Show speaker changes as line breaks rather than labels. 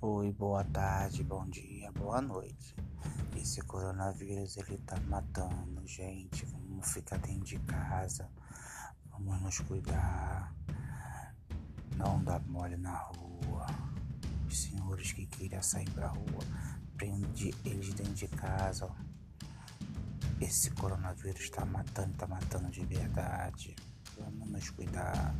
Oi, boa tarde, bom dia, boa noite. Esse coronavírus ele tá matando, gente. Vamos ficar dentro de casa, vamos nos cuidar, não dar mole na rua. Os senhores que queiram sair pra rua, prende eles dentro de casa. Esse coronavírus tá matando, tá matando de verdade. Vamos nos cuidar.